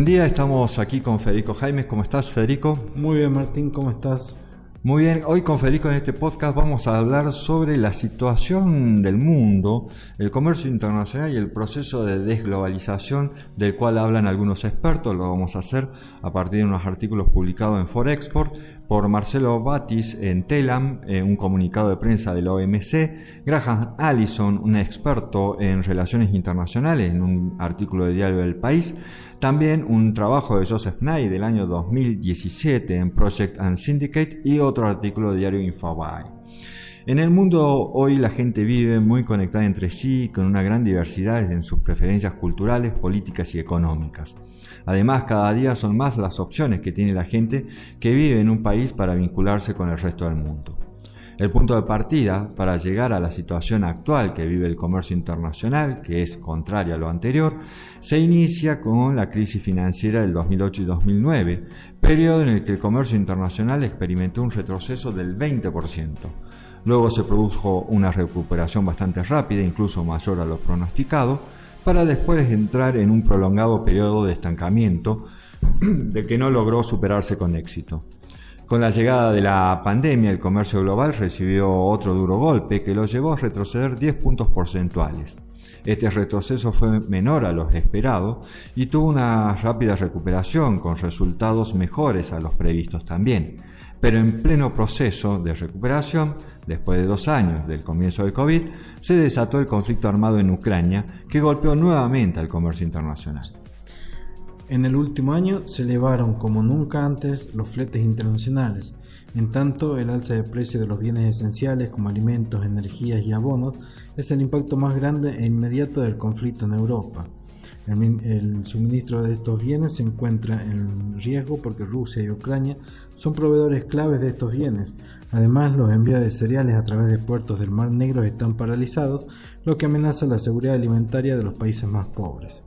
Buen día, estamos aquí con Federico Jaimes. ¿Cómo estás, Federico? Muy bien, Martín, ¿cómo estás? Muy bien, hoy con Federico en este podcast vamos a hablar sobre la situación del mundo, el comercio internacional y el proceso de desglobalización del cual hablan algunos expertos. Lo vamos a hacer a partir de unos artículos publicados en Forexport por Marcelo Batis en Telam, en un comunicado de prensa de la OMC, Graham Allison, un experto en relaciones internacionales, en un artículo de Diario del País, también un trabajo de Joseph Knight del año 2017 en Project and Syndicate y otro artículo de diario Infobae. En el mundo hoy la gente vive muy conectada entre sí, con una gran diversidad en sus preferencias culturales, políticas y económicas. Además, cada día son más las opciones que tiene la gente que vive en un país para vincularse con el resto del mundo. El punto de partida para llegar a la situación actual que vive el comercio internacional, que es contraria a lo anterior, se inicia con la crisis financiera del 2008 y 2009, periodo en el que el comercio internacional experimentó un retroceso del 20%. Luego se produjo una recuperación bastante rápida, incluso mayor a lo pronosticado, para después entrar en un prolongado periodo de estancamiento de que no logró superarse con éxito. Con la llegada de la pandemia, el comercio global recibió otro duro golpe que lo llevó a retroceder 10 puntos porcentuales. Este retroceso fue menor a los esperados y tuvo una rápida recuperación con resultados mejores a los previstos también. Pero en pleno proceso de recuperación, después de dos años del comienzo del COVID, se desató el conflicto armado en Ucrania que golpeó nuevamente al comercio internacional. En el último año se elevaron como nunca antes los fletes internacionales, en tanto el alza de precio de los bienes esenciales como alimentos, energías y abonos es el impacto más grande e inmediato del conflicto en Europa. El, suministro de estos bienes se encuentra en riesgo porque Rusia y Ucrania son proveedores claves de estos bienes. Además, los envíos de cereales a través de puertos del Mar Negro están paralizados, lo que amenaza la seguridad alimentaria de los países más pobres.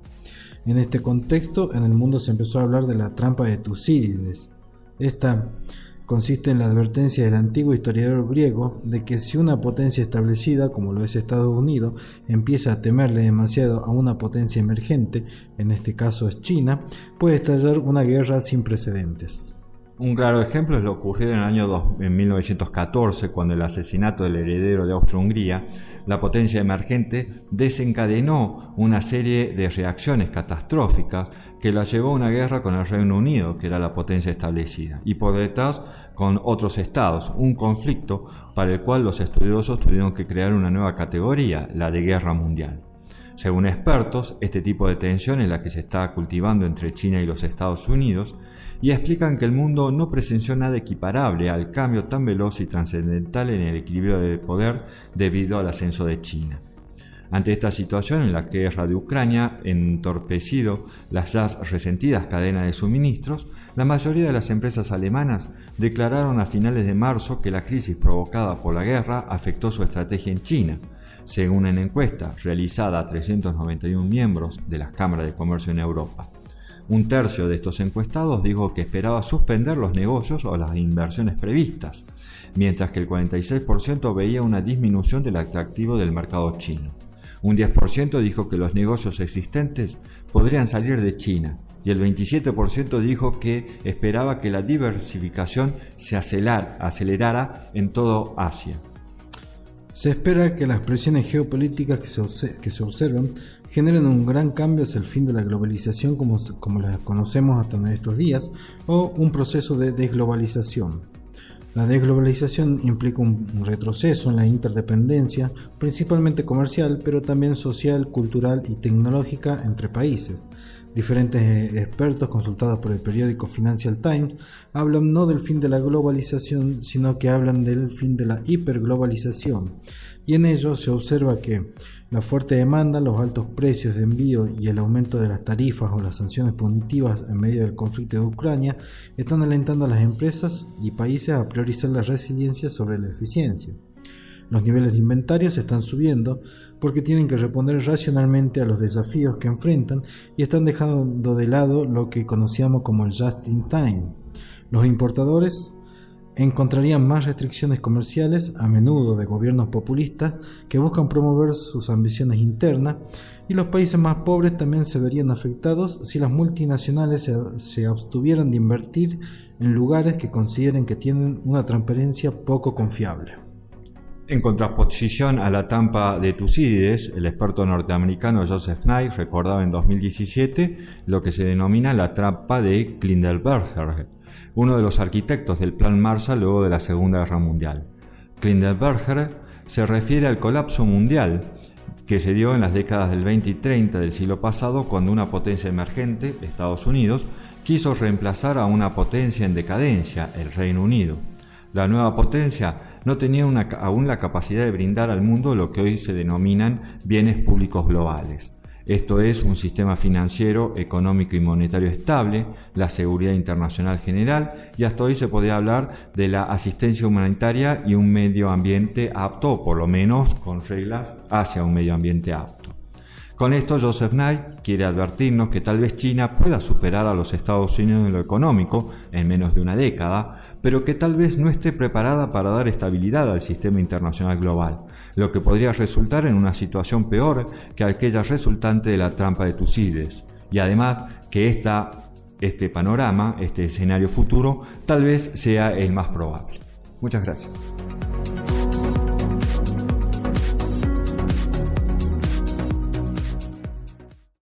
En este contexto, en el mundo se empezó a hablar de la trampa de Tucídides. Esta consiste en la advertencia del antiguo historiador griego de que si una potencia establecida, como lo es Estados Unidos, empieza a temerle demasiado a una potencia emergente, en este caso es China, puede estallar una guerra sin precedentes. Un claro ejemplo es lo ocurrido en el año 1914, cuando el asesinato del heredero de Austria-Hungría, la potencia emergente, desencadenó una serie de reacciones catastróficas que la llevó a una guerra con el Reino Unido, que era la potencia establecida, y por detrás con otros estados, un conflicto para el cual los estudiosos tuvieron que crear una nueva categoría, la de guerra mundial. Según expertos, este tipo de tensión es la que se está cultivando entre China y los Estados Unidos y explican que el mundo no presenció nada equiparable al cambio tan veloz y trascendental en el equilibrio de poder debido al ascenso de China. Ante esta situación en la guerra de Ucrania entorpecido las ya resentidas cadenas de suministros, la mayoría de las empresas alemanas declararon a finales de marzo que la crisis provocada por la guerra afectó su estrategia en China, según una encuesta realizada a 391 miembros de las cámaras de comercio en Europa. Un tercio de estos encuestados dijo que esperaba suspender los negocios o las inversiones previstas, mientras que el 46% veía una disminución del atractivo del mercado chino. Un 10% dijo que los negocios existentes podrían salir de China y el 27% dijo que esperaba que la diversificación se acelerara en todo Asia. Se espera que las presiones geopolíticas que se, que se observan generen un gran cambio hacia el fin de la globalización como, como la conocemos hasta en estos días o un proceso de desglobalización. La desglobalización implica un retroceso en la interdependencia, principalmente comercial, pero también social, cultural y tecnológica entre países. Diferentes eh, expertos consultados por el periódico Financial Times hablan no del fin de la globalización, sino que hablan del fin de la hiperglobalización. Y en ello se observa que la fuerte demanda, los altos precios de envío y el aumento de las tarifas o las sanciones punitivas en medio del conflicto de Ucrania están alentando a las empresas y países a priorizar la resiliencia sobre la eficiencia. Los niveles de inventarios están subiendo porque tienen que responder racionalmente a los desafíos que enfrentan y están dejando de lado lo que conocíamos como el just in time. Los importadores encontrarían más restricciones comerciales, a menudo de gobiernos populistas que buscan promover sus ambiciones internas, y los países más pobres también se verían afectados si las multinacionales se, abstuvieran de invertir en lugares que consideren que tienen una transparencia poco confiable. En contraposición a la trampa de Tucídides, el experto norteamericano Joseph Knight recordaba en 2017 lo que se denomina la trampa de Klindelberger, uno de los arquitectos del Plan Marshall luego de la Segunda Guerra Mundial. Klindelberger se refiere al colapso mundial que se dio en las décadas del 20 y 30 del siglo pasado cuando una potencia emergente, Estados Unidos, quiso reemplazar a una potencia en decadencia, el Reino Unido. La nueva potencia no tenía aún la capacidad de brindar al mundo lo que hoy se denominan bienes públicos globales. Esto es un sistema financiero, económico y monetario estable, la seguridad internacional general y hasta hoy se podría hablar de la asistencia humanitaria y un medio ambiente apto, o por lo menos con reglas hacia un medio ambiente apto. Con esto, Joseph Knight quiere advertirnos que tal vez China pueda superar a los Estados Unidos en lo económico en menos de una década, pero que tal vez no esté preparada para dar estabilidad al sistema internacional global, lo que podría resultar en una situación peor que aquella resultante de la trampa de Tucídides. Y además que este panorama, este escenario futuro, tal vez sea el más probable. Muchas gracias.